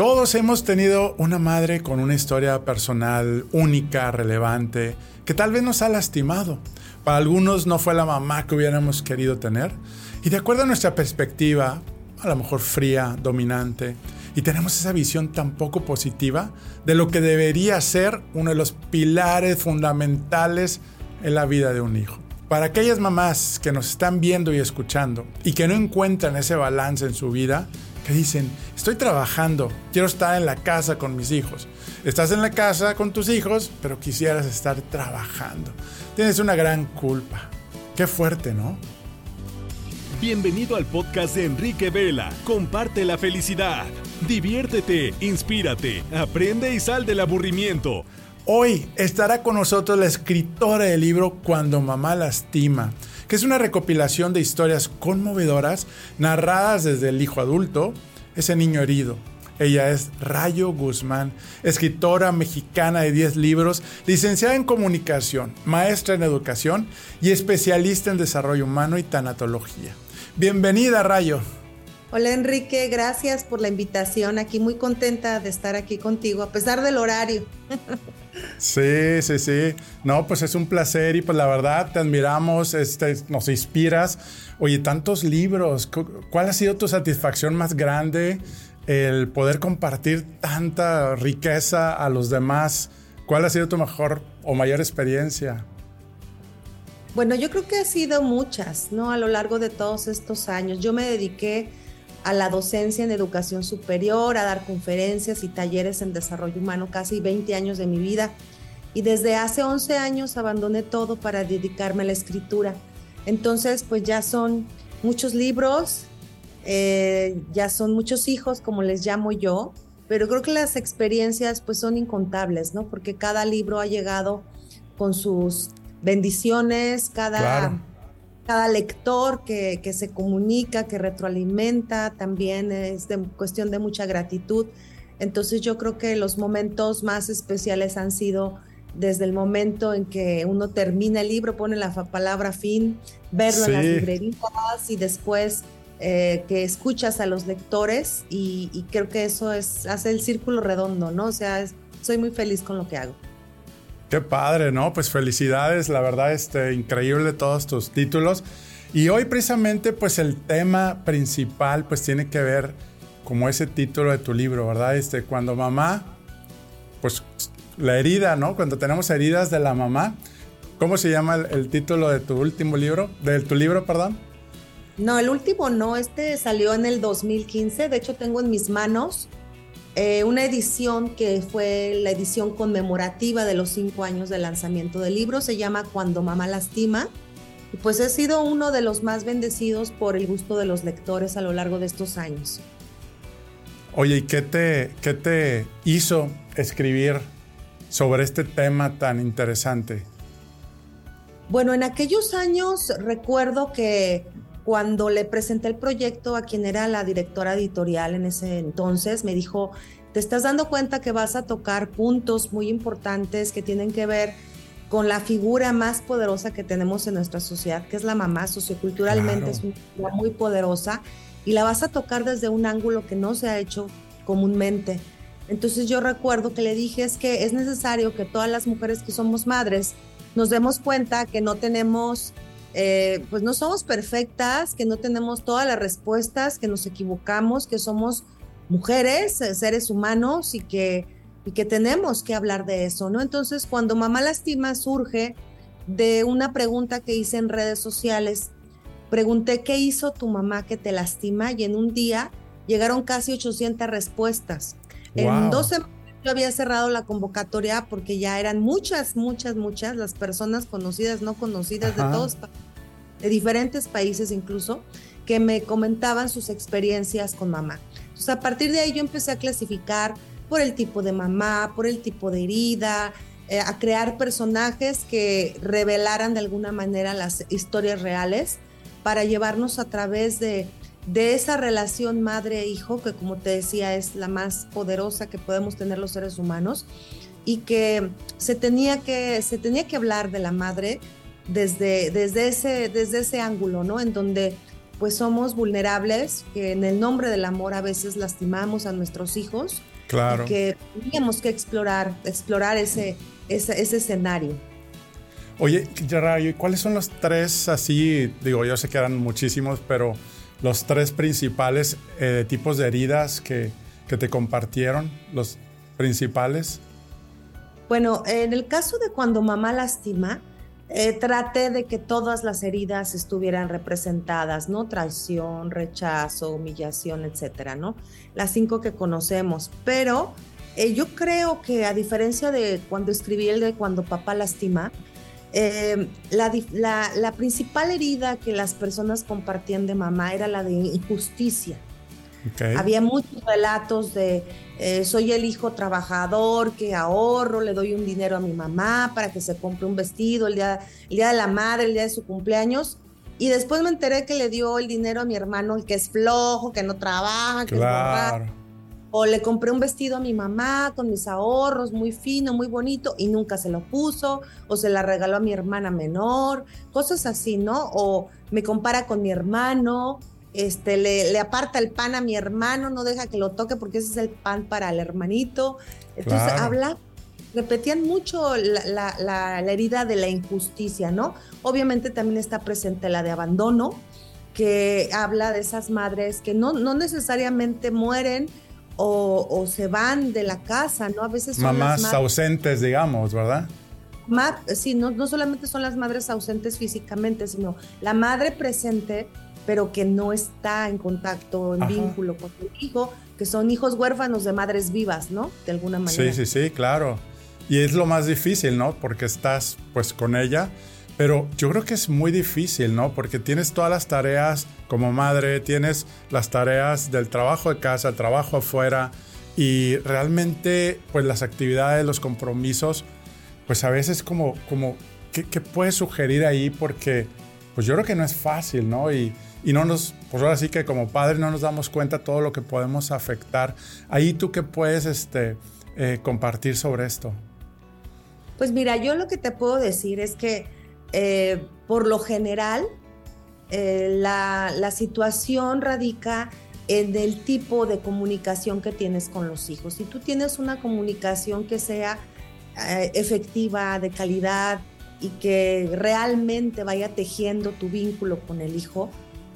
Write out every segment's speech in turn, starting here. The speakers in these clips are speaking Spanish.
Todos hemos tenido una madre con una historia personal única, relevante, que tal vez nos ha lastimado. Para algunos no fue la mamá que hubiéramos querido tener. Y de acuerdo a nuestra perspectiva, a lo mejor fría, dominante, y tenemos esa visión tan poco positiva de lo que debería ser uno de los pilares fundamentales en la vida de un hijo. Para aquellas mamás que nos están viendo y escuchando y que no encuentran ese balance en su vida, que dicen, estoy trabajando, quiero estar en la casa con mis hijos. Estás en la casa con tus hijos, pero quisieras estar trabajando. Tienes una gran culpa. Qué fuerte, ¿no? Bienvenido al podcast de Enrique Vela. Comparte la felicidad. Diviértete, inspírate, aprende y sal del aburrimiento. Hoy estará con nosotros la escritora del libro Cuando mamá lastima que es una recopilación de historias conmovedoras narradas desde el hijo adulto, ese niño herido. Ella es Rayo Guzmán, escritora mexicana de 10 libros, licenciada en comunicación, maestra en educación y especialista en desarrollo humano y tanatología. Bienvenida, Rayo. Hola Enrique, gracias por la invitación. Aquí muy contenta de estar aquí contigo, a pesar del horario. Sí, sí, sí. No, pues es un placer y pues la verdad te admiramos, este, nos inspiras. Oye, tantos libros. ¿Cuál ha sido tu satisfacción más grande? El poder compartir tanta riqueza a los demás. ¿Cuál ha sido tu mejor o mayor experiencia? Bueno, yo creo que ha sido muchas, ¿no? A lo largo de todos estos años. Yo me dediqué a la docencia en educación superior, a dar conferencias y talleres en desarrollo humano casi 20 años de mi vida. Y desde hace 11 años abandoné todo para dedicarme a la escritura. Entonces, pues ya son muchos libros, eh, ya son muchos hijos, como les llamo yo, pero creo que las experiencias pues son incontables, ¿no? Porque cada libro ha llegado con sus bendiciones, cada cada lector que, se comunica, que retroalimenta, también es de, cuestión de mucha gratitud. Entonces yo creo que los momentos más especiales han sido desde el momento en que uno termina el libro, pone la palabra fin, verlo en las librerías y después eh, que escuchas a los lectores y, creo que eso es, hace el círculo redondo, ¿no? O sea, soy muy feliz con lo que hago. Qué padre, ¿no? Pues felicidades, la verdad, este, increíble todos tus títulos. Y hoy precisamente, pues el tema principal, pues tiene que ver como ese título de tu libro, ¿verdad? Este, cuando mamá, pues la herida, ¿no? Cuando tenemos heridas de la mamá. ¿Cómo se llama el, el título de tu último libro? De tu libro, perdón. No, el último no, este salió en el 2015, de hecho tengo en mis manos eh, una edición que fue la edición conmemorativa de los cinco años de lanzamiento del libro, se llama Cuando Mamá Lastima. Y pues he sido uno de los más bendecidos por el gusto de los lectores a lo largo de estos años. Oye, ¿y qué te, qué te hizo escribir sobre este tema tan interesante? Bueno, en aquellos años recuerdo que cuando le presenté el proyecto a quien era la directora editorial en ese entonces, me dijo, te estás dando cuenta que vas a tocar puntos muy importantes que tienen que ver con la figura más poderosa que tenemos en nuestra sociedad, que es la mamá, socioculturalmente es una figura muy poderosa, y la vas a tocar desde un ángulo que no se ha hecho comúnmente. Entonces yo recuerdo que le dije es que es necesario que todas las mujeres que somos madres nos demos cuenta que no tenemos eh, pues no somos perfectas, que no tenemos todas las respuestas, que nos equivocamos, que somos mujeres, eh, seres humanos y que, y que tenemos que hablar de eso, ¿no? Entonces, cuando Mamá Lastima surge de una pregunta que hice en redes sociales, pregunté qué hizo tu mamá que te lastima y en un día llegaron casi 800 respuestas. En dos semanas yo había cerrado la convocatoria porque ya eran muchas, muchas, muchas las personas conocidas, no conocidas de todos, de diferentes países incluso, que me comentaban sus experiencias con mamá. Entonces, a partir de ahí yo empecé a clasificar por el tipo de mamá, por el tipo de herida, eh, a crear personajes que revelaran de alguna manera las historias reales para llevarnos a través de de esa relación madre-hijo, que como te decía es la más poderosa que podemos tener los seres humanos, y que se tenía que, se tenía que hablar de la madre desde, desde, ese, desde ese ángulo, ¿no? En donde pues somos vulnerables, que en el nombre del amor a veces lastimamos a nuestros hijos. Claro. Y que teníamos que explorar, explorar ese, ese, escenario. Oye, Gerard, ¿cuáles son los tres así? Digo, yo sé que eran muchísimos, pero los tres principales eh, tipos de heridas que, que te compartieron, los principales. Bueno, en el caso de cuando mamá lastima, eh, traté de que todas las heridas estuvieran representadas, ¿no? Traición, rechazo, humillación, etcétera, ¿no? Las cinco que conocemos. Pero eh, yo creo que a diferencia de cuando escribí el de cuando papá lastima, eh, la, principal herida que las personas compartían de mamá era la de injusticia. Había muchos relatos de eh, soy el hijo trabajador que ahorro, le doy un dinero a mi mamá para que se compre un vestido el día, el día de la madre, el día de su cumpleaños. Y después me enteré que le dio el dinero a mi hermano, el que es flojo, que no trabaja, que es borracho. O le compré un vestido a mi mamá con mis ahorros, muy fino, muy bonito, y nunca se lo puso. O se la regaló a mi hermana menor, cosas así, ¿no? O me compara con mi hermano, este, le, aparta el pan a mi hermano, no deja que lo toque porque ese es el pan para el hermanito. Entonces, habla, repetían mucho la, herida de la injusticia, ¿no? Obviamente también está presente la de abandono, que habla de esas madres que no, no necesariamente mueren o, se van de la casa, ¿no? A veces son Mamás ausentes, digamos, ¿verdad? sí, no, no solamente son las madres ausentes físicamente, sino la madre presente pero que no está en contacto, en vínculo con su hijo, que son hijos huérfanos de madres vivas, ¿no? De alguna manera. Sí, sí, sí, claro. Y es lo más difícil, ¿no? Porque estás pues con ella, pero yo creo que es muy difícil, ¿no? Porque tienes todas las tareas como madre, tienes las tareas del trabajo de casa, el trabajo afuera, y realmente pues las actividades, los compromisos, pues a veces como, como ¿qué, puedes sugerir ahí? Porque pues yo creo que no es fácil, ¿no? Y, y no nos, pues ahora sí que como padres no nos damos cuenta todo lo que podemos afectar. Ahí tú qué puedes este, eh, compartir sobre esto. Pues mira, yo lo que te puedo decir es que eh, por lo general eh, la, la, situación radica en el tipo de comunicación que tienes con los hijos. Si tú tienes una comunicación que sea efectiva, de calidad y que realmente vaya tejiendo tu vínculo con el hijo,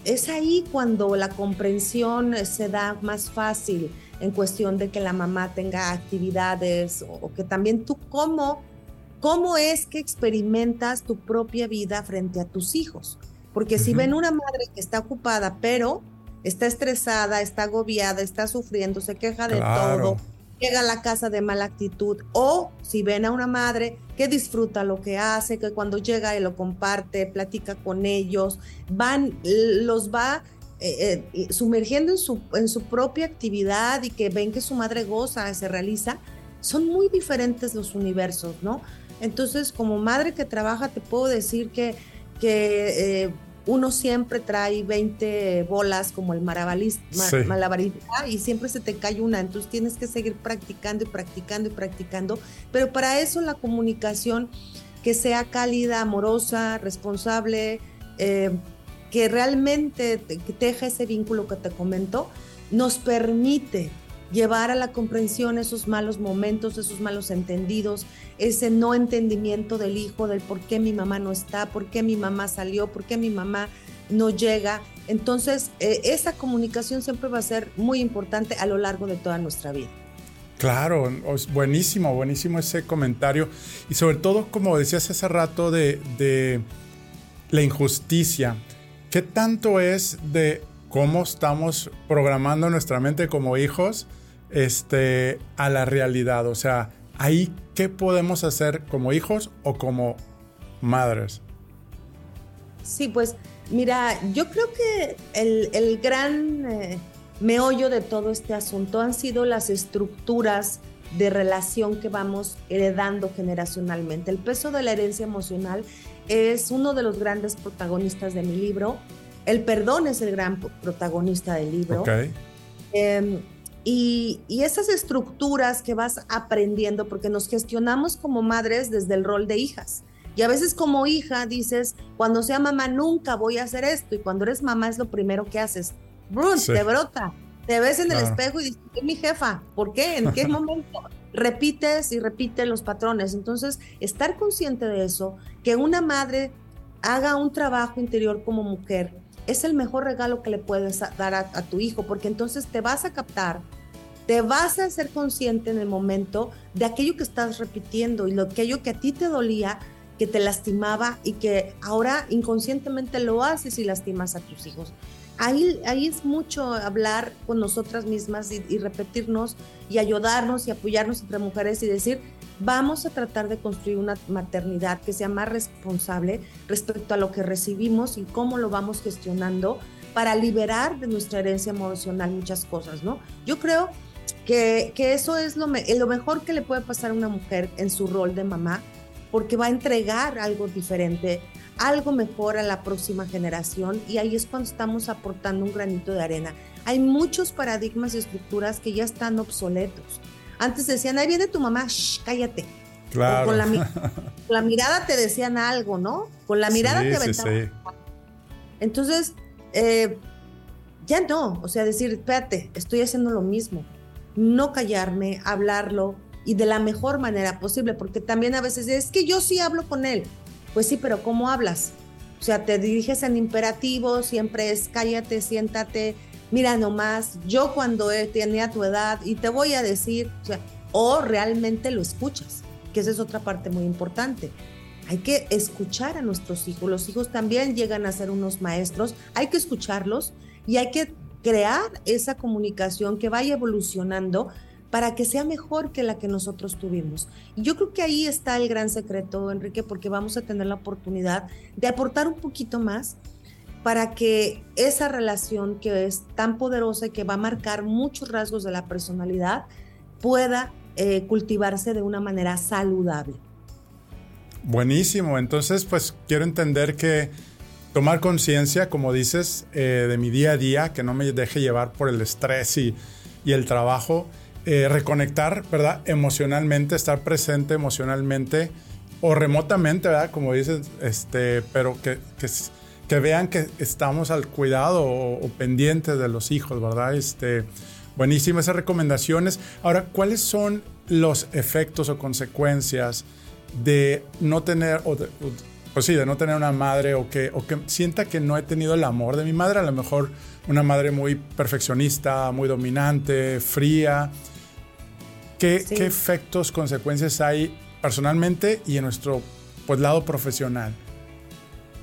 es ahí cuando la comprensión se da más fácil en cuestión de que la mamá tenga actividades o, que también tú cómo, cómo es que experimentas tu propia vida frente a tus hijos. Porque si ven una madre que está ocupada, pero está estresada, está agobiada, está sufriendo, se queja de todo, llega a la casa de mala actitud, o si ven a una madre que disfruta lo que hace, que cuando llega y lo comparte, platica con ellos, van, los va eh, eh, sumergiendo en su, en su propia actividad y que ven que su madre goza, se realiza, son muy diferentes los universos, ¿no? Entonces, como madre que trabaja, te puedo decir que, que eh, uno siempre trae 20 bolas como el malabarista y siempre se te cae una, entonces tienes que seguir practicando y practicando y practicando, pero para eso la comunicación que sea cálida, amorosa, responsable, eh, que realmente teja ese vínculo que te comento, nos permite llevar a la comprensión esos malos momentos, esos malos entendidos, ese no entendimiento del hijo, del por qué mi mamá no está, por qué mi mamá salió, por qué mi mamá no llega. Entonces, eh, esa comunicación siempre va a ser muy importante a lo largo de toda nuestra vida. Claro, buenísimo, buenísimo ese comentario. Y sobre todo, como decías hace rato, de, de la injusticia. ¿Qué tanto es de cómo estamos programando nuestra mente como hijos este, a la realidad? O sea, ahí, ¿qué podemos hacer como hijos o como madres? Sí, pues mira, yo creo que el, gran eh, meollo de todo este asunto han sido las estructuras de relación que vamos heredando generacionalmente. El peso de la herencia emocional es uno de los grandes protagonistas de mi libro el perdón es el gran protagonista del libro. Em, y, esas estructuras que vas aprendiendo, porque nos gestionamos como madres desde el rol de hijas. Y a veces como hija dices, cuando sea mamá nunca voy a hacer esto. Y cuando eres mamá es lo primero que haces. Brun, te brota. Te ves en el espejo y dices, ¿qué mi jefa? ¿Por qué? ¿En qué momento? Repites y repites los patrones. Entonces, estar consciente de eso, que una madre haga un trabajo interior como mujer, es el mejor regalo que le puedes dar a, tu hijo, porque entonces te vas a captar, te vas a ser consciente en el momento de aquello que estás repitiendo y lo aquello que a ti te dolía, que te lastimaba y que ahora inconscientemente lo haces y lastimas a tus hijos. Ahí, ahí es mucho hablar con nosotras mismas y, y repetirnos y ayudarnos y apoyarnos entre mujeres y decir, vamos a tratar de construir una maternidad que sea más responsable respecto a lo que recibimos y cómo lo vamos gestionando para liberar de nuestra herencia emocional muchas cosas, ¿no? Yo creo que, eso es lo, lo mejor que le puede pasar a una mujer en su rol de mamá, porque va a entregar algo diferente, algo mejor a la próxima generación y ahí es cuando estamos aportando un granito de arena. Hay muchos paradigmas y estructuras que ya están obsoletos antes decían, ahí viene tu mamá, Shh, cállate. Claro. Con la, mirada te decían algo, ¿no? Con la mirada te aventaban. Entonces, eh, ya no, o sea, decir, espérate, estoy haciendo lo mismo. No callarme, hablarlo y de la mejor manera posible, porque también a veces es que yo sí hablo con él. Pues sí, pero ¿cómo hablas? O sea, te diriges en imperativo, siempre es cállate, siéntate, mira nomás, yo cuando tenía tu edad y te voy a decir, o, sea, o realmente lo escuchas, que esa es otra parte muy importante. Hay que escuchar a nuestros hijos, los hijos también llegan a ser unos maestros, hay que escucharlos y hay que crear esa comunicación que vaya evolucionando para que sea mejor que la que nosotros tuvimos. Y yo creo que ahí está el gran secreto, Enrique, porque vamos a tener la oportunidad de aportar un poquito más para que esa relación que es tan poderosa y que va a marcar muchos rasgos de la personalidad pueda eh, cultivarse de una manera saludable. Buenísimo, entonces pues quiero entender que tomar conciencia, como dices, eh, de mi día a día, que no me deje llevar por el estrés y, el trabajo, eh, reconectar, ¿verdad? Emocionalmente, estar presente emocionalmente o remotamente, ¿verdad? Como dices, este, pero que que vean que estamos al cuidado o, pendientes de los hijos, ¿verdad? Este, buenísimas esas recomendaciones. Ahora, ¿cuáles son los efectos o consecuencias de no tener, o pues sí, de no tener una madre o que, o que sienta que no he tenido el amor de mi madre? A lo mejor una madre muy perfeccionista, muy dominante, fría. ¿Qué, ¿qué efectos, consecuencias hay personalmente y en nuestro pues, lado profesional?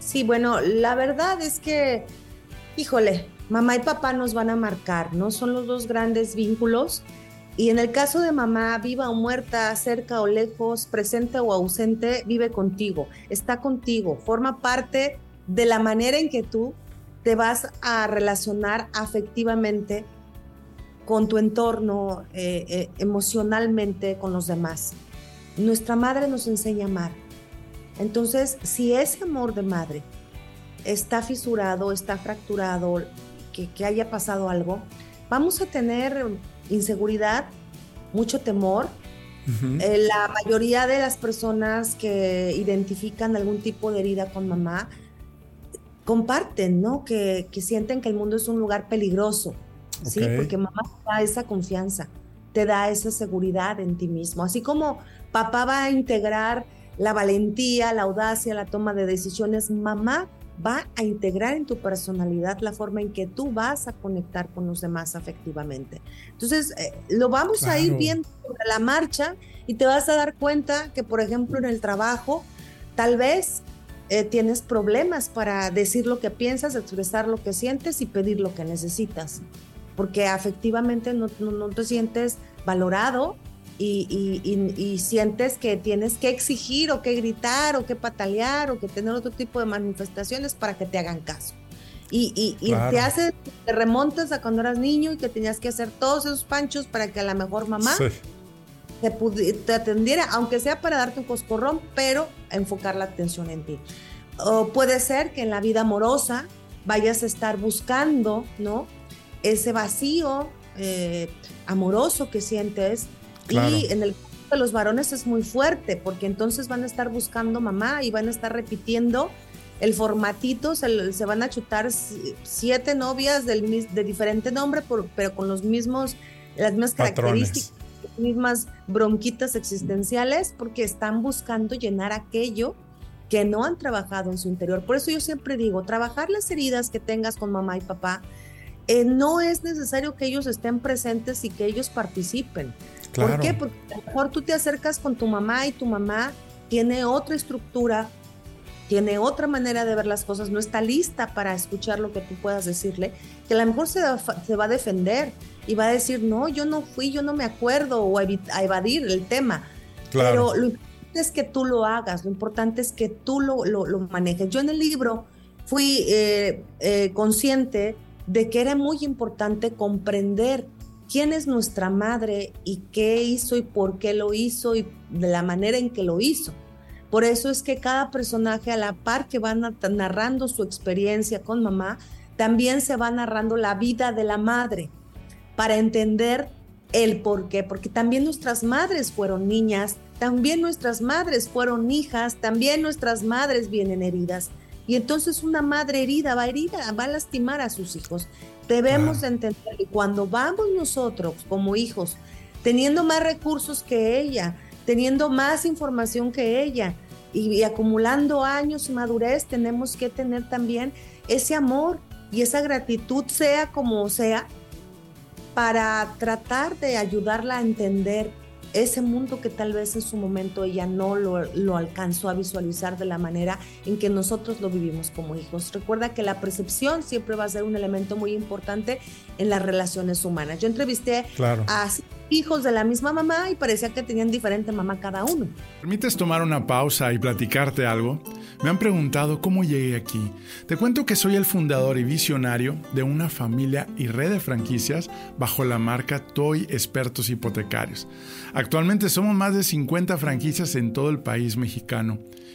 Sí, bueno, la verdad es que, híjole, mamá y papá nos van a marcar, ¿no? Son los dos grandes vínculos. Y en el caso de mamá, viva o muerta, cerca o lejos, presente o ausente, vive contigo, está contigo, forma parte de la manera en que tú te vas a relacionar afectivamente con tu entorno, eh, eh, emocionalmente con los demás. Nuestra madre nos enseña a amar, entonces, si ese amor de madre está fisurado, está fracturado, que, haya pasado algo, vamos a tener inseguridad, mucho temor. Eh, la mayoría de las personas que identifican algún tipo de herida con mamá comparten, ¿no? Que, sienten que el mundo es un lugar peligroso, ¿sí? Porque mamá te da esa confianza, te da esa seguridad en ti mismo. Así como papá va a integrar la valentía, la audacia, la toma de decisiones, mamá va a integrar en tu personalidad la forma en que tú vas a conectar con los demás afectivamente. Entonces, eh, lo vamos a ir viendo sobre la marcha y te vas a dar cuenta que, por ejemplo, en el trabajo, tal vez eh, tienes problemas para decir lo que piensas, expresar lo que sientes y pedir lo que necesitas, porque afectivamente no, no te sientes valorado y, sientes que tienes que exigir o que gritar o que patalear o que tener otro tipo de manifestaciones para que te hagan caso. Y, te hace, te remontas a cuando eras niño y que tenías que hacer todos esos panchos para que a la mejor mamá te, te, atendiera, aunque sea para darte un coscorrón, pero enfocar la atención en ti. O puede ser que en la vida amorosa vayas a estar buscando, ¿no? Ese vacío eh, amoroso que sientes y en el de los varones es muy fuerte, porque entonces van a estar buscando mamá y van a estar repitiendo el formatito, se, van a chutar siete novias del, de diferente nombre, pero con los mismos, las mismas características, las mismas bronquitas existenciales, porque están buscando llenar aquello que no han trabajado en su interior. Por eso yo siempre digo, trabajar las heridas que tengas con mamá y papá, eh, no es necesario que ellos estén presentes y que ellos participen. ¿Por qué? Porque a lo mejor tú te acercas con tu mamá y tu mamá tiene otra estructura, tiene otra manera de ver las cosas, no está lista para escuchar lo que tú puedas decirle, que a lo mejor se, va a defender y va a decir, no, yo no fui, yo no me acuerdo, o a, evadir el tema. Pero lo es que tú lo hagas, lo importante es que tú lo, lo, manejes. Yo en el libro fui eh, eh, consciente de que era muy importante comprender quién es nuestra madre y qué hizo y por qué lo hizo y de la manera en que lo hizo. Por eso es que cada personaje a la par que va narrando su experiencia con mamá, también se va narrando la vida de la madre para entender el por qué, porque también nuestras madres fueron niñas, también nuestras madres fueron hijas, también nuestras madres vienen heridas. Y entonces una madre herida va a herida, va a lastimar a sus hijos. Debemos entender que cuando vamos nosotros como hijos, teniendo más recursos que ella, teniendo más información que ella y, y acumulando años y madurez, tenemos que tener también ese amor y esa gratitud, sea como sea, para tratar de ayudarla a entender ese mundo que tal vez en su momento ella no lo, alcanzó a visualizar de la manera en que nosotros lo vivimos como hijos. Recuerda que la percepción siempre va a ser un elemento muy importante en las relaciones humanas. Yo entrevisté a hijos de la misma mamá y parecía que tenían diferente mamá cada uno. ¿Permites tomar una pausa y platicarte algo? Me han preguntado cómo llegué aquí. Te cuento que soy el fundador y visionario de una familia y red de franquicias bajo la marca Toy Expertos Hipotecarios. Actualmente somos más de 50 franquicias en todo el país mexicano.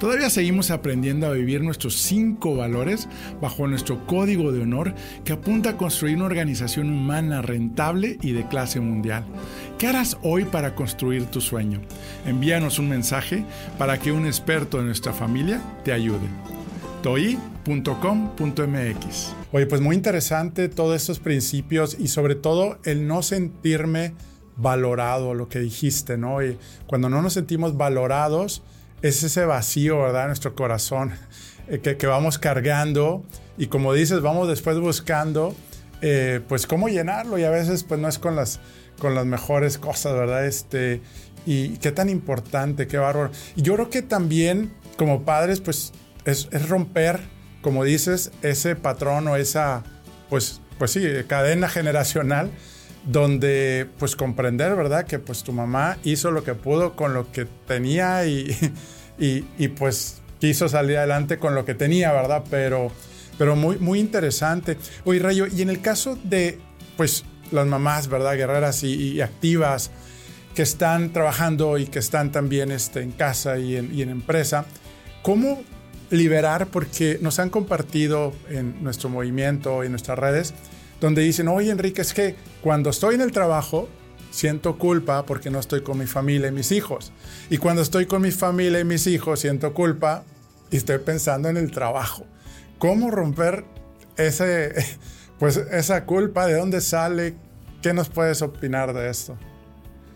Todavía seguimos aprendiendo a vivir nuestros cinco valores bajo nuestro código de honor que apunta a construir una organización humana rentable y de clase mundial. ¿Qué harás hoy para construir tu sueño? Envíanos un mensaje para que un experto de nuestra familia te ayude. toi.com.mx Oye, pues muy interesante todos estos principios y sobre todo el no sentirme valorado, lo que dijiste, ¿no? Y cuando no nos sentimos valorados, es ese vacío, ¿verdad? Nuestro corazón eh, que, vamos cargando y como dices, vamos después buscando, eh, pues cómo llenarlo y a veces pues no es con las, con las mejores cosas, ¿verdad? Este, y qué tan importante, qué bárbaro. Y yo creo que también como padres pues es, es romper, como dices, ese patrón o esa, pues, pues sí, cadena generacional donde pues comprender, ¿verdad? Que pues tu mamá hizo lo que pudo con lo que tenía y, y, pues quiso salir adelante con lo que tenía, ¿verdad? Pero, pero muy, muy interesante. Oye, Rayo, y en el caso de pues las mamás, ¿verdad? Guerreras y, activas que están trabajando y que están también este, en casa y en, y en empresa, ¿cómo liberar? Porque nos han compartido en nuestro movimiento y en nuestras redes, donde dicen, oye Enrique, es que cuando estoy en el trabajo, siento culpa porque no estoy con mi familia y mis hijos. Y cuando estoy con mi familia y mis hijos, siento culpa y estoy pensando en el trabajo. ¿Cómo romper ese, pues, esa culpa? ¿De dónde sale? ¿Qué nos puedes opinar de esto?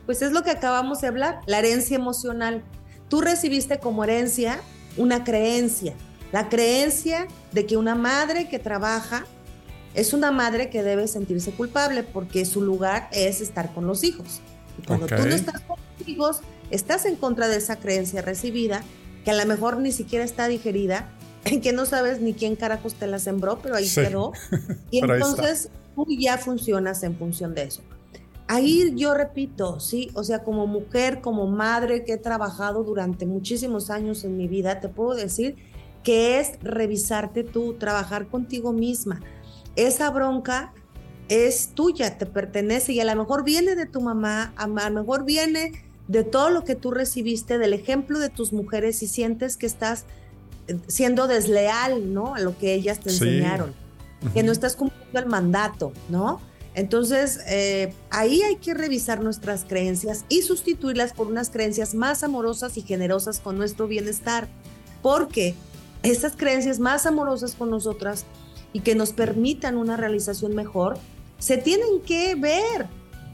Pues es lo que acabamos de hablar, la herencia emocional. Tú recibiste como herencia una creencia, la creencia de que una madre que trabaja es una madre que debe sentirse culpable porque su lugar es estar con los hijos. Y cuando tú no estás con los hijos, estás en contra de esa creencia recibida, que a lo mejor ni siquiera está digerida, en que no sabes ni quién carajos te la sembró, pero ahí quedó. Y entonces tú ya funcionas en función de eso. Ahí yo repito, sí, o sea, como mujer, como madre que he trabajado durante muchísimos años en mi vida, te puedo decir que es revisarte tú, trabajar contigo misma esa bronca es tuya, te pertenece y a lo mejor viene de tu mamá, a lo mejor viene de todo lo que tú recibiste, del ejemplo de tus mujeres y sientes que estás eh, siendo desleal, ¿no? A lo que ellas te enseñaron, que no estás cumpliendo el mandato, ¿no? Entonces, eh, ahí hay que revisar nuestras creencias y sustituirlas por unas creencias más amorosas y generosas con nuestro bienestar, porque esas creencias más amorosas con nosotras y que nos permitan una realización mejor, se tienen que ver.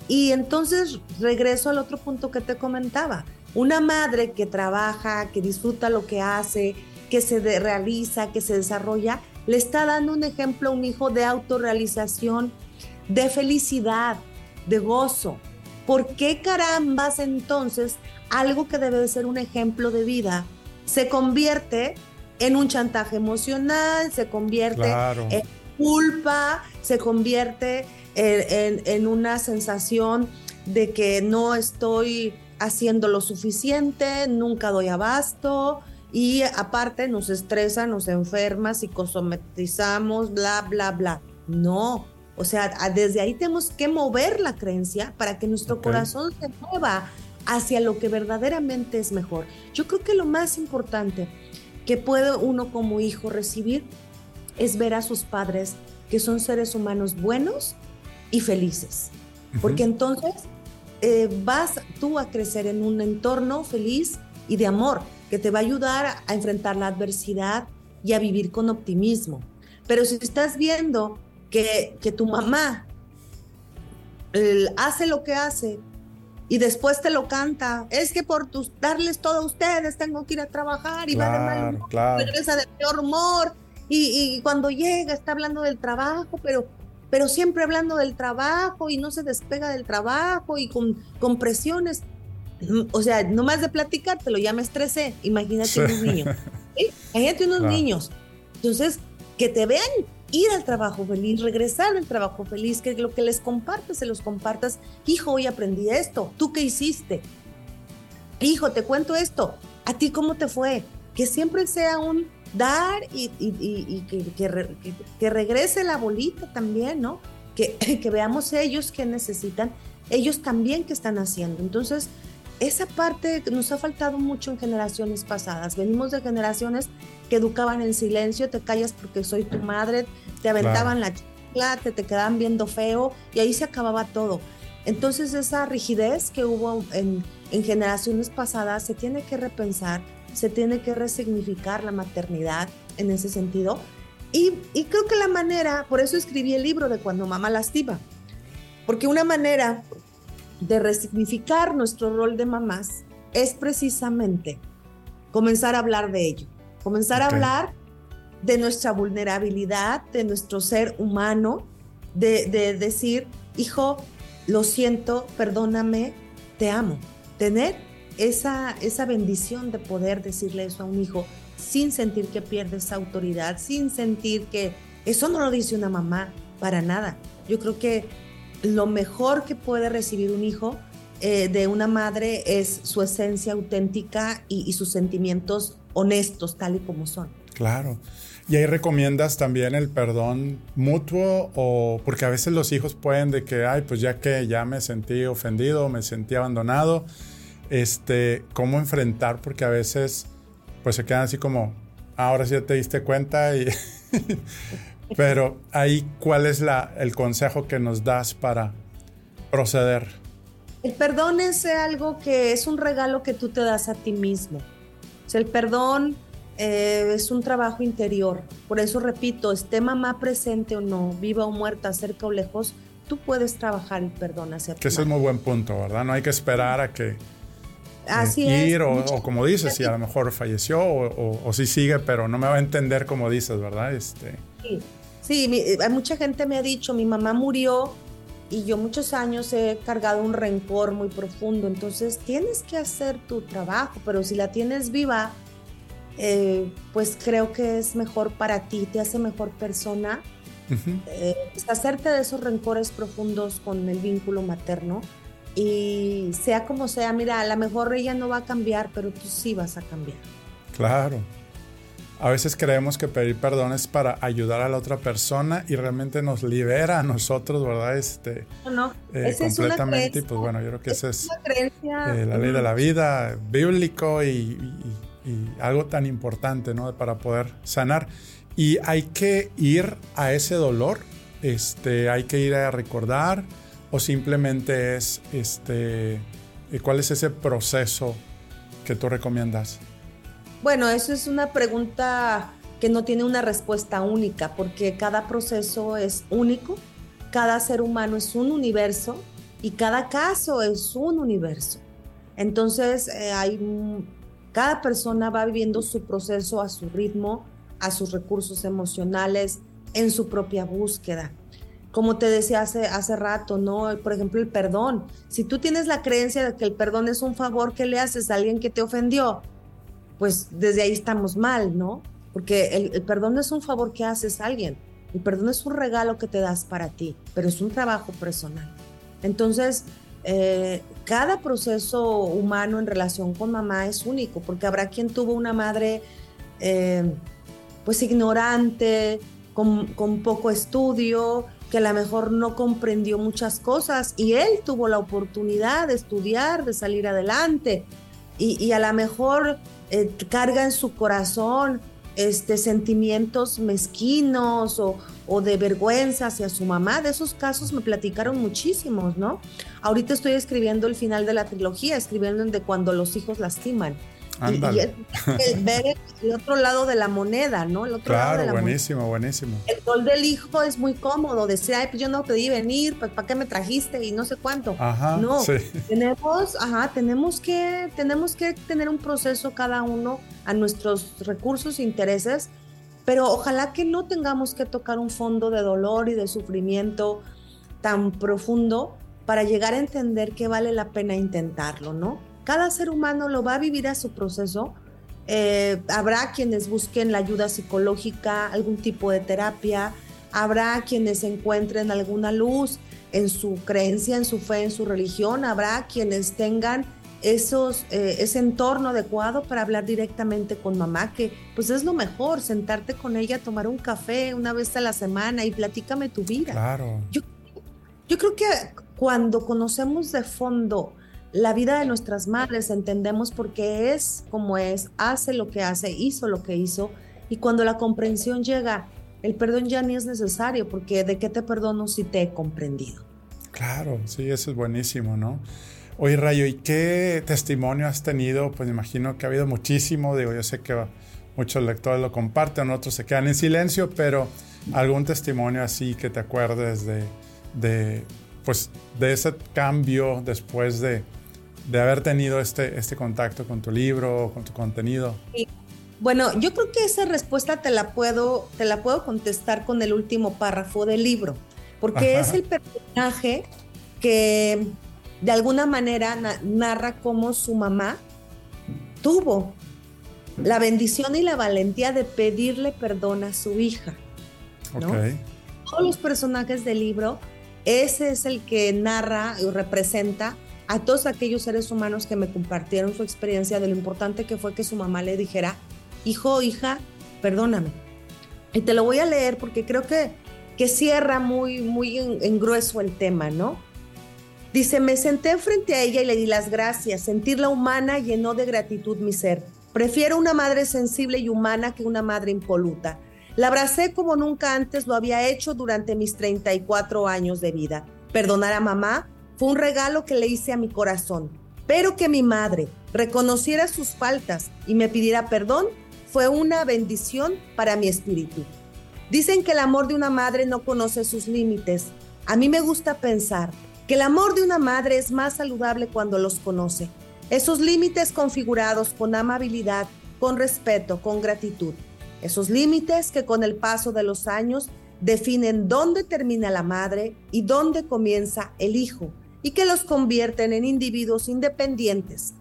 Y entonces regreso al otro punto que te comentaba. Una madre que trabaja, que disfruta lo que hace, que se realiza, que se desarrolla, le está dando un ejemplo a un hijo de autorrealización, de felicidad, de gozo. ¿Por qué carambas entonces algo que debe de ser un ejemplo de vida se convierte en un chantaje emocional, se convierte en culpa, se convierte en, una sensación de que no estoy haciendo lo suficiente, nunca doy abasto y aparte nos estresa, nos enferma, psicosomatizamos, bla, bla, bla. No, o sea, desde ahí tenemos que mover la creencia para que nuestro corazón se mueva hacia lo que verdaderamente es mejor. Yo creo que lo más importante que puede uno como hijo recibir es ver a sus padres que son seres humanos buenos y felices. Porque entonces eh, vas tú a crecer en un entorno feliz y de amor que te va a ayudar a enfrentar la adversidad y a vivir con optimismo. Pero si estás viendo que, que tu mamá hace lo que hace y después te lo canta, es que por tus, darles todo a ustedes tengo que ir a trabajar y va de mal humor, regresa de peor humor y, y, cuando llega está hablando del trabajo, pero pero siempre hablando del trabajo y no se despega del trabajo y con, con presiones. O sea, no más de platicártelo, ya me estresé. Imagínate unos niños. Imagínate unos niños. Entonces, que te vean ir al trabajo feliz, regresar al trabajo feliz, que lo que les compartas, se los compartas. Hijo, hoy aprendí esto. ¿Tú qué hiciste? Hijo, te cuento esto. ¿A ti cómo te fue? Que siempre sea un dar y, que, regrese la bolita también, ¿no? Que, que veamos ellos que necesitan, ellos también que están haciendo. Entonces, esa parte nos ha faltado mucho en generaciones pasadas. Venimos de generaciones que educaban en silencio, te callas porque soy tu madre, te aventaban la chicla, te, te quedaban viendo feo y ahí se acababa todo. Entonces esa rigidez que hubo en, en generaciones pasadas se tiene que repensar se tiene que resignificar la maternidad en ese sentido. Y, creo que la manera, por eso escribí el libro de Cuando mamá lastima, porque una manera de resignificar nuestro rol de mamás es precisamente comenzar a hablar de ello, comenzar a hablar de nuestra vulnerabilidad, de nuestro ser humano, de, de decir, hijo, lo siento, perdóname, te amo. Tener esa, esa bendición de poder decirle eso a un hijo sin sentir que pierde esa autoridad, sin sentir que eso no lo dice una mamá para nada. Yo creo que lo mejor que puede recibir un hijo eh, de una madre es su esencia auténtica y, sus sentimientos honestos, tal y como son. Claro. Y ahí recomiendas también el perdón mutuo o porque a veces los hijos pueden de que, ay, pues ya que ya me sentí ofendido, me sentí abandonado, este, cómo enfrentar, porque a veces pues se quedan así como, ahora sí ya te diste cuenta, y pero ahí, ¿cuál es la, el consejo que nos das para proceder? El perdón es algo que es un regalo que tú te das a ti mismo. O sea, el perdón eh, es un trabajo interior. Por eso repito, esté mamá presente o no, viva o muerta, cerca o lejos, tú puedes trabajar el perdón hacia ti. Que ese es muy buen punto, ¿verdad? No hay que esperar a que Así ir O, como dices, si a lo mejor falleció o, si sigue, pero no me va a entender como dices, ¿verdad? Este... Sí, sí mucha gente me ha dicho, mi mamá murió y yo muchos años he cargado un rencor muy profundo, entonces tienes que hacer tu trabajo, pero si la tienes viva, eh, pues creo que es mejor para ti, te hace mejor persona. Eh, hacerte de esos rencores profundos con el vínculo materno y sea como sea, mira, a lo mejor ella no va a cambiar, pero tú sí vas a cambiar. Claro. A veces creemos que pedir perdón es para ayudar a la otra persona y realmente nos libera a nosotros, ¿verdad? Este, no, eh, completamente. y pues bueno, yo creo que esa es eh, la ley de la vida, bíblico y, algo tan importante, ¿no? Para poder sanar. Y hay que ir a ese dolor, este, hay que ir a recordar o simplemente es, este, eh, ¿cuál es ese proceso que tú recomiendas? Bueno, eso es una pregunta que no tiene una respuesta única, porque cada proceso es único, cada ser humano es un universo y cada caso es un universo. Entonces, eh, hay, cada persona va viviendo su proceso a su ritmo, a sus recursos emocionales, en su propia búsqueda. Como te decía hace, hace rato, ¿no? Por ejemplo, el perdón. Si tú tienes la creencia de que el perdón es un favor que le haces a alguien que te ofendió, pues desde ahí estamos mal, ¿no? Porque el, perdón no es un favor que haces a alguien, el perdón es un regalo que te das para ti, pero es un trabajo personal. Entonces, eh, cada proceso humano en relación con mamá es único, porque habrá quien tuvo una madre eh, pues ignorante, con, poco estudio, que a lo mejor no comprendió muchas cosas y él tuvo la oportunidad de estudiar, de salir adelante y, y a lo mejor eh, carga en su corazón este, sentimientos mezquinos o, o, de vergüenza hacia su mamá. De esos casos me platicaron muchísimos, ¿no? Ahorita estoy escribiendo el final de la trilogía, escribiendo de cuando los hijos lastiman. Y, ver el, otro lado de la moneda, ¿no? El otro claro, lado de la buenísimo, buenísimo. El rol del hijo es muy cómodo, decir, ay, pues yo no pedí venir, pues ¿para qué me trajiste? Y no sé cuánto. Ajá, no, tenemos, ajá, tenemos que, tenemos que tener un proceso cada uno a nuestros recursos e intereses, pero ojalá que no tengamos que tocar un fondo de dolor y de sufrimiento tan profundo para llegar a entender que vale la pena intentarlo, ¿no? Cada ser humano lo va a vivir a su proceso. Eh, habrá quienes busquen la ayuda psicológica, algún tipo de terapia. Habrá quienes encuentren alguna luz en su creencia, en su fe, en su religión. Habrá quienes tengan esos, eh, ese entorno adecuado para hablar directamente con mamá, que pues es lo mejor, sentarte con ella, tomar un café una vez a la semana y platícame tu vida. Claro. Yo, yo creo que cuando conocemos de fondo la vida de nuestras madres entendemos por qué es como es, hace lo que hace, hizo lo que hizo, y cuando la comprensión llega, el perdón ya ni es necesario, porque ¿de qué te perdono si te he comprendido? Claro, sí, eso es buenísimo, ¿no? Oye, Rayo, ¿y qué testimonio has tenido? Pues imagino que ha habido muchísimo, digo, yo sé que muchos lectores lo comparten, otros se quedan en silencio, pero algún testimonio así que te acuerdes de, de pues, de ese cambio después de, de haber tenido este, este contacto con tu libro, con tu contenido? Bueno, yo creo que esa respuesta te la puedo, te la puedo contestar con el último párrafo del libro, porque es el personaje que de alguna manera narra cómo su mamá tuvo la bendición y la valentía de pedirle perdón a su hija. Todos los personajes del libro, ese es el que narra y representa a todos aquellos seres humanos que me compartieron su experiencia de lo importante que fue que su mamá le dijera, hijo, hija, perdóname. Y te lo voy a leer porque creo que, que cierra muy, muy en, grueso el tema, ¿no? Dice, me senté frente a ella y le di las gracias. Sentirla humana llenó de gratitud mi ser. Prefiero una madre sensible y humana que una madre impoluta. La abracé como nunca antes lo había hecho durante mis 34 años de vida. Perdonar a mamá fue un regalo que le hice a mi corazón. Pero que mi madre reconociera sus faltas y me pidiera perdón fue una bendición para mi espíritu. Dicen que el amor de una madre no conoce sus límites. A mí me gusta pensar que el amor de una madre es más saludable cuando los conoce. Esos límites configurados con amabilidad, con respeto, con gratitud. Esos límites que con el paso de los años definen dónde termina la madre y dónde comienza el hijo y que los convierten en individuos independientes,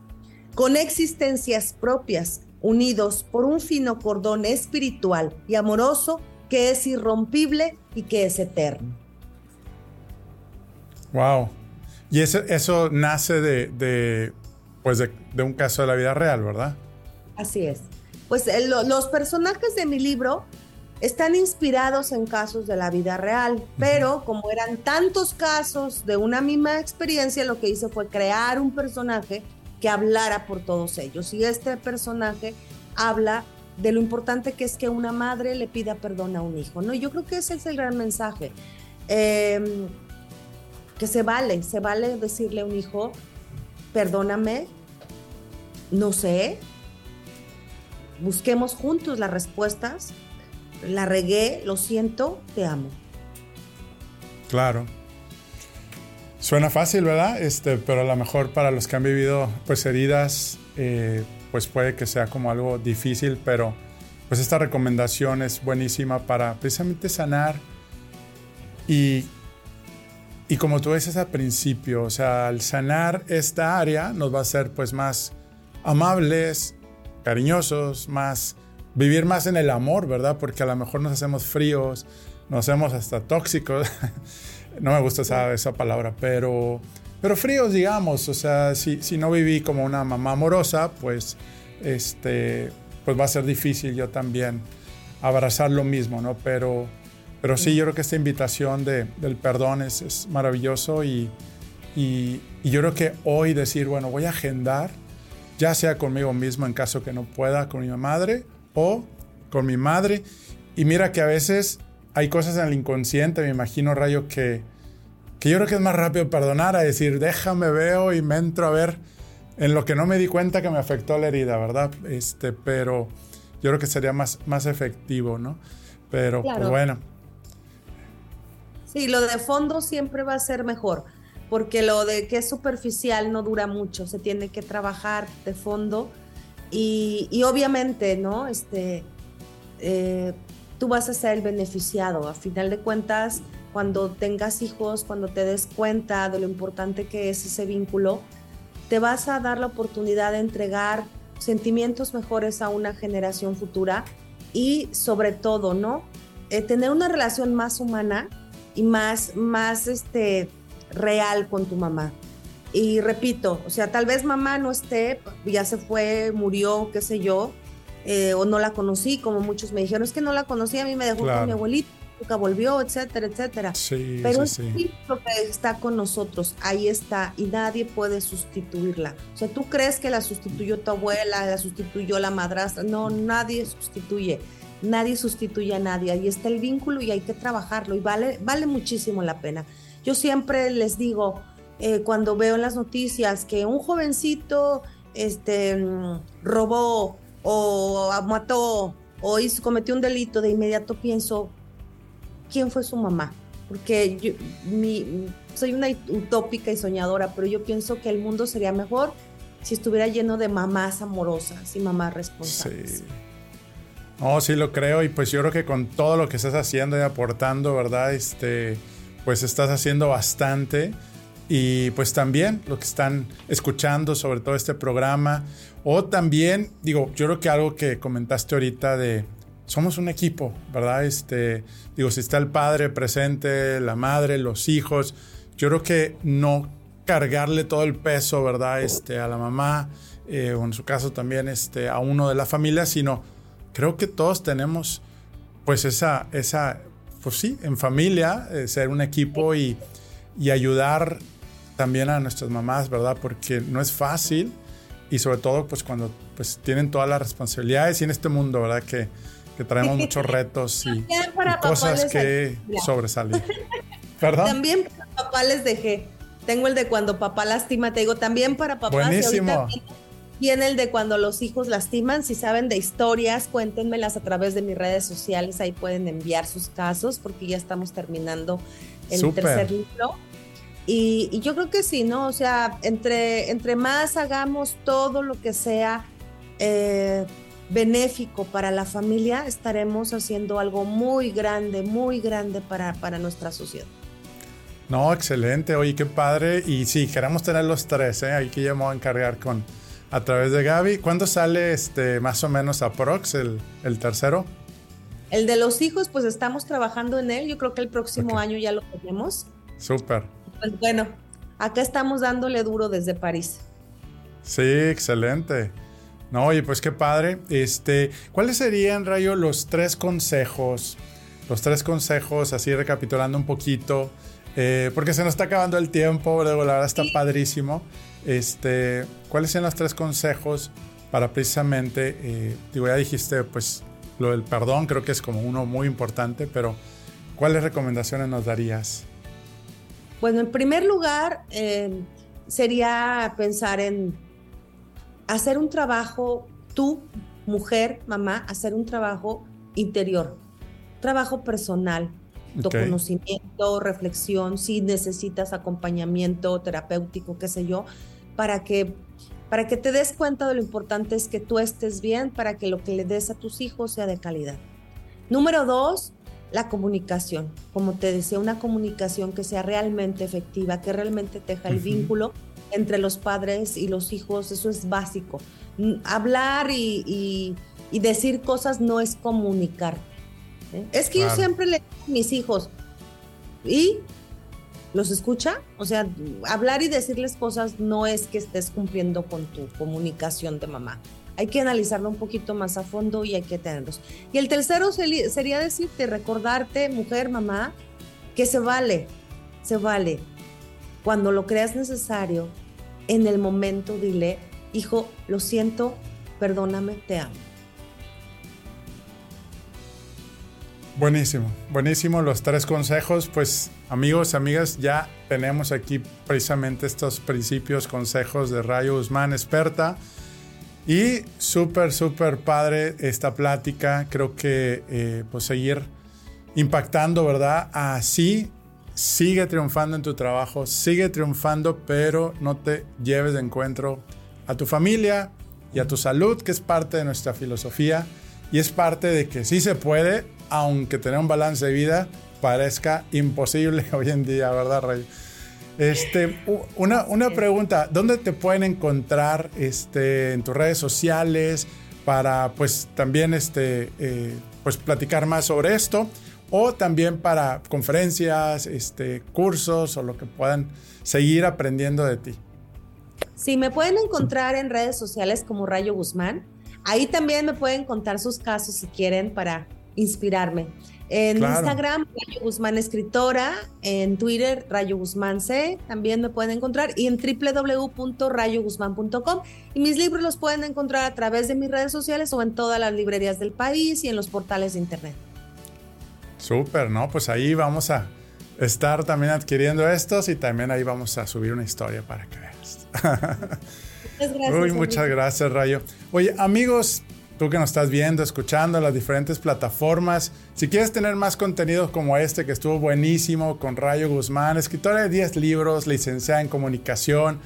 con existencias propias, unidos por un fino cordón espiritual y amoroso que es irrompible y que es eterno. Wow. Y eso, eso nace de, pues de, un caso de la vida real, ¿verdad? Así es. pues los personajes de mi libro están inspirados en casos de la vida real, pero como eran tantos casos de una misma experiencia, lo que hice fue crear un personaje que hablara por todos ellos. Y este personaje habla de lo importante que es que una madre le pida perdón a un hijo, ¿no? yo creo que ese es el gran mensaje. Em, que se vale, se vale decirle a un hijo, perdóname, no sé, busquemos juntos las respuestas la regué, lo siento, te amo. Claro. Suena fácil, ¿verdad? Este, pero a lo mejor para los que han vivido pues heridas, eh, pues puede que sea como algo difícil, pero pues esta recomendación es buenísima para precisamente sanar y, y como tú dices al principio, o sea, al sanar esta área nos va a hacer pues más amables, cariñosos, más vivir más en el amor, ¿verdad? Porque a lo mejor nos hacemos fríos, nos hacemos hasta tóxicos. no me gusta esa, esa, palabra, pero, pero fríos, digamos. O sea, si, si, no viví como una mamá amorosa, pues, este, pues va a ser difícil yo también abrazar lo mismo, ¿no? Pero, pero sí, yo creo que esta invitación de, del perdón es, es maravilloso y, y, y yo creo que hoy decir, bueno, voy a agendar, ya sea conmigo mismo en caso que no pueda, con mi madre, o con mi madre. Y mira que a veces hay cosas en el inconsciente, me imagino, Rayo, que, que yo creo que es más rápido perdonar a decir, déjame, veo y me entro a ver en lo que no me di cuenta que me afectó la herida, ¿verdad? Este, pero yo creo que sería más, más efectivo, ¿no? Pero pues bueno. Sí, lo de fondo siempre va a ser mejor, porque lo de que es superficial no dura mucho, se tiene que trabajar de fondo y, obviamente, ¿no? Este, eh, tú vas a ser el beneficiado. A final de cuentas, cuando tengas hijos, cuando te des cuenta de lo importante que es ese vínculo, te vas a dar la oportunidad de entregar sentimientos mejores a una generación futura y sobre todo, ¿no? Eh, tener una relación más humana y más, más este, real con tu mamá. Y repito, o sea, tal vez mamá no esté, ya se fue, murió, qué sé yo, eh, o no la conocí, como muchos me dijeron, es que no la conocí, a mí me dejó con mi abuelita, nunca volvió, etcétera, etcétera. Sí, Pero sí, sí. lo que está con nosotros, ahí está, y nadie puede sustituirla. O sea, tú crees que la sustituyó tu abuela, la sustituyó la madrastra, no, nadie sustituye. Nadie sustituye a nadie, ahí está el vínculo y hay que trabajarlo y vale, vale muchísimo la pena. Yo siempre les digo, eh, cuando veo en las noticias que un jovencito este, robó o mató o hizo, cometió un delito, de inmediato pienso, ¿quién fue su mamá? Porque yo, soy una utópica y soñadora, pero yo pienso que el mundo sería mejor si estuviera lleno de mamás amorosas y mamás responsables. Sí. Sí lo creo y pues yo creo que con todo lo que estás haciendo y aportando, ¿verdad? Este, pues estás haciendo bastante y pues también lo que están escuchando sobre todo este programa. O también, digo, yo creo que algo que comentaste ahorita de somos un equipo, ¿verdad? Este, digo, si está el padre presente, la madre, los hijos, yo creo que no cargarle todo el peso, ¿verdad? Este, a la mamá, eh, o en su caso también este, a uno de la familia, sino creo que todos tenemos pues esa, esa pues sí, en familia, eh, ser un equipo y, y ayudar también a nuestras mamás, ¿verdad? Porque no es fácil y sobre todo pues cuando pues tienen todas las responsabilidades y en este mundo, ¿verdad? Que, que traemos muchos retos y, cosas que sobresalen. ¿Perdón? También para papá les dejé. Tengo el de cuando papá lastima, te digo, también para papá. Buenísimo. Viene el de cuando los hijos lastiman. Si saben de historias, cuéntenmelas a través de mis redes sociales. Ahí pueden enviar sus casos porque ya estamos terminando el tercer libro. Y, yo creo que sí, ¿no? O sea, entre, entre más hagamos todo lo que sea eh, benéfico para la familia, estaremos haciendo algo muy grande, muy grande para, para nuestra sociedad. No, excelente, oye, qué padre. Y sí, queremos tener los tres, ¿eh? Aquí ya me voy a encargar con, a través de Gaby. ¿Cuándo sale este, más o menos a Prox, el, el tercero? El de los hijos, pues estamos trabajando en él. Yo creo que el próximo año ya lo tenemos. Súper. Pues bueno, acá estamos dándole duro desde París. Sí, excelente. No, oye, pues qué padre. Este, ¿cuáles serían, Rayo, los tres consejos? Los tres consejos, así recapitulando un poquito, eh, porque se nos está acabando el tiempo, luego la verdad está padrísimo. Este, ¿cuáles serían los tres consejos para precisamente, eh, digo, ya dijiste, pues lo del perdón creo que es como uno muy importante, pero ¿cuáles recomendaciones nos darías? Bueno, en primer lugar, eh, sería pensar en hacer un trabajo, tú, mujer, mamá, hacer un trabajo interior, trabajo personal, conocimiento, reflexión, si necesitas acompañamiento terapéutico, qué sé yo, para que para que te des cuenta de lo importante es que tú estés bien, para que lo que le des a tus hijos sea de calidad. Número dos, la comunicación. Como te decía, una comunicación que sea realmente efectiva, que realmente teja el vínculo entre los padres y los hijos, eso es básico. Hablar y, decir cosas no es comunicar. ¿eh? Es que yo siempre le digo a mis hijos, ¿y los escucha? O sea, hablar y decirles cosas no es que estés cumpliendo con tu comunicación de mamá. Hay que analizarlo un poquito más a fondo y hay que tenerlos. Y el tercero sería decirte, recordarte, mujer, mamá, que se vale, se vale. Cuando lo creas necesario, en el momento dile, hijo, lo siento, perdóname, te amo. Buenísimo, buenísimo los tres consejos. Pues amigos, amigas, ya tenemos aquí precisamente estos principios, consejos de Rayo Guzmán, experta. Y súper, súper padre esta plática. Creo que eh, pues seguir impactando, ¿verdad? Así sigue triunfando en tu trabajo, sigue triunfando, pero no te lleves de encuentro a tu familia y a tu salud, que es parte de nuestra filosofía y es parte de que sí se puede, aunque tener un balance de vida parezca imposible hoy en día, ¿verdad, Rey? Este, una, una pregunta, ¿dónde te pueden encontrar este, en tus redes sociales para pues también este, eh, pues, platicar más sobre esto? o también para conferencias, este, cursos o lo que puedan seguir aprendiendo de ti. Sí, me pueden encontrar en redes sociales como Rayo Guzmán. Ahí también me pueden contar sus casos si quieren para inspirarme. En Instagram, Rayo Guzmán Escritora, en Twitter, Rayo Guzmán C, también me pueden encontrar, y en www.rayoguzmán.com. Y mis libros los pueden encontrar a través de mis redes sociales o en todas las librerías del país y en los portales de internet. Súper, ¿no? Pues ahí vamos a estar también adquiriendo estos y también ahí vamos a subir una historia para que veas. Muchas gracias. Uy, muchas gracias, Rayo. Oye, amigos, tú que nos estás viendo, escuchando las diferentes plataformas, si quieres tener más contenido como este que estuvo buenísimo con Rayo Guzmán, escritora de 10 libros, licenciada en comunicación,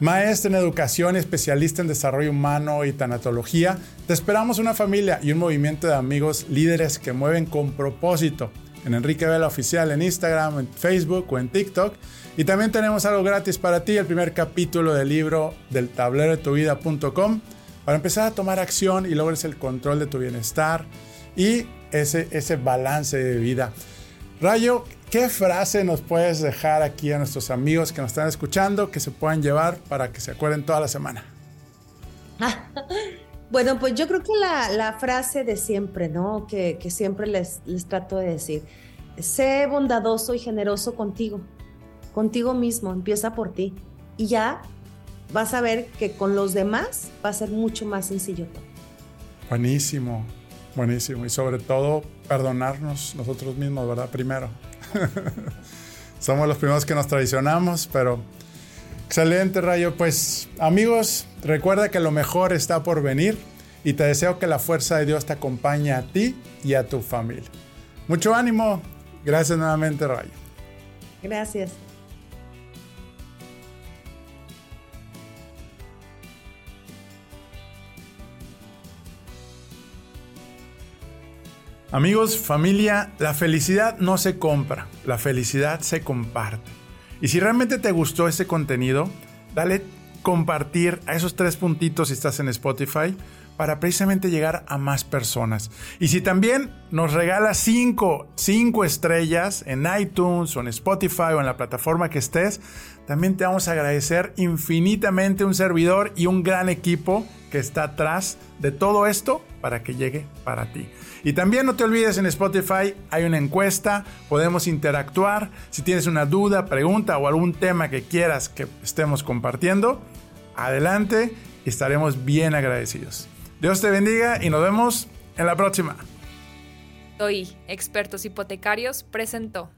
maestra en educación, especialista en desarrollo humano y tanatología. Te esperamos una familia y un movimiento de amigos líderes que mueven con propósito. En Enrique Vela Oficial en Instagram, en Facebook o en TikTok. Y también tenemos algo gratis para ti, el primer capítulo del libro del tablero de tu vida.com para empezar a tomar acción y logres el control de tu bienestar y ese, ese balance de vida. Rayo, ¿qué frase nos puedes dejar aquí a nuestros amigos que nos están escuchando que se puedan llevar para que se acuerden toda la semana? bueno, pues yo creo que la, frase de siempre, ¿no? Que, siempre les, les trato de decir, sé bondadoso y generoso contigo, contigo mismo, empieza por ti. Y ya vas a ver que con los demás va a ser mucho más sencillo todo. Buenísimo, buenísimo. Y sobre todo, perdonarnos nosotros mismos, ¿verdad? Primero. Somos los primeros que nos traicionamos, pero excelente Rayo. Pues amigos, recuerda que lo mejor está por venir y te deseo que la fuerza de Dios te acompañe a ti y a tu familia. Mucho ánimo. Gracias nuevamente Rayo. Gracias. Amigos, familia, la felicidad no se compra, la felicidad se comparte. Y si realmente te gustó este contenido, dale compartir a esos tres puntitos si estás en Spotify para precisamente llegar a más personas. Y si también nos regalas 5 cinco, estrellas en iTunes o en Spotify o en la plataforma que estés, también te vamos a agradecer infinitamente un servidor y un gran equipo que está atrás de todo esto para que llegue para ti. Y también no te olvides en Spotify hay una encuesta, podemos interactuar. Si tienes una duda, pregunta o algún tema que quieras que estemos compartiendo, adelante y estaremos bien agradecidos. Dios te bendiga y nos vemos en la próxima. Soy Expertos Hipotecarios presentó.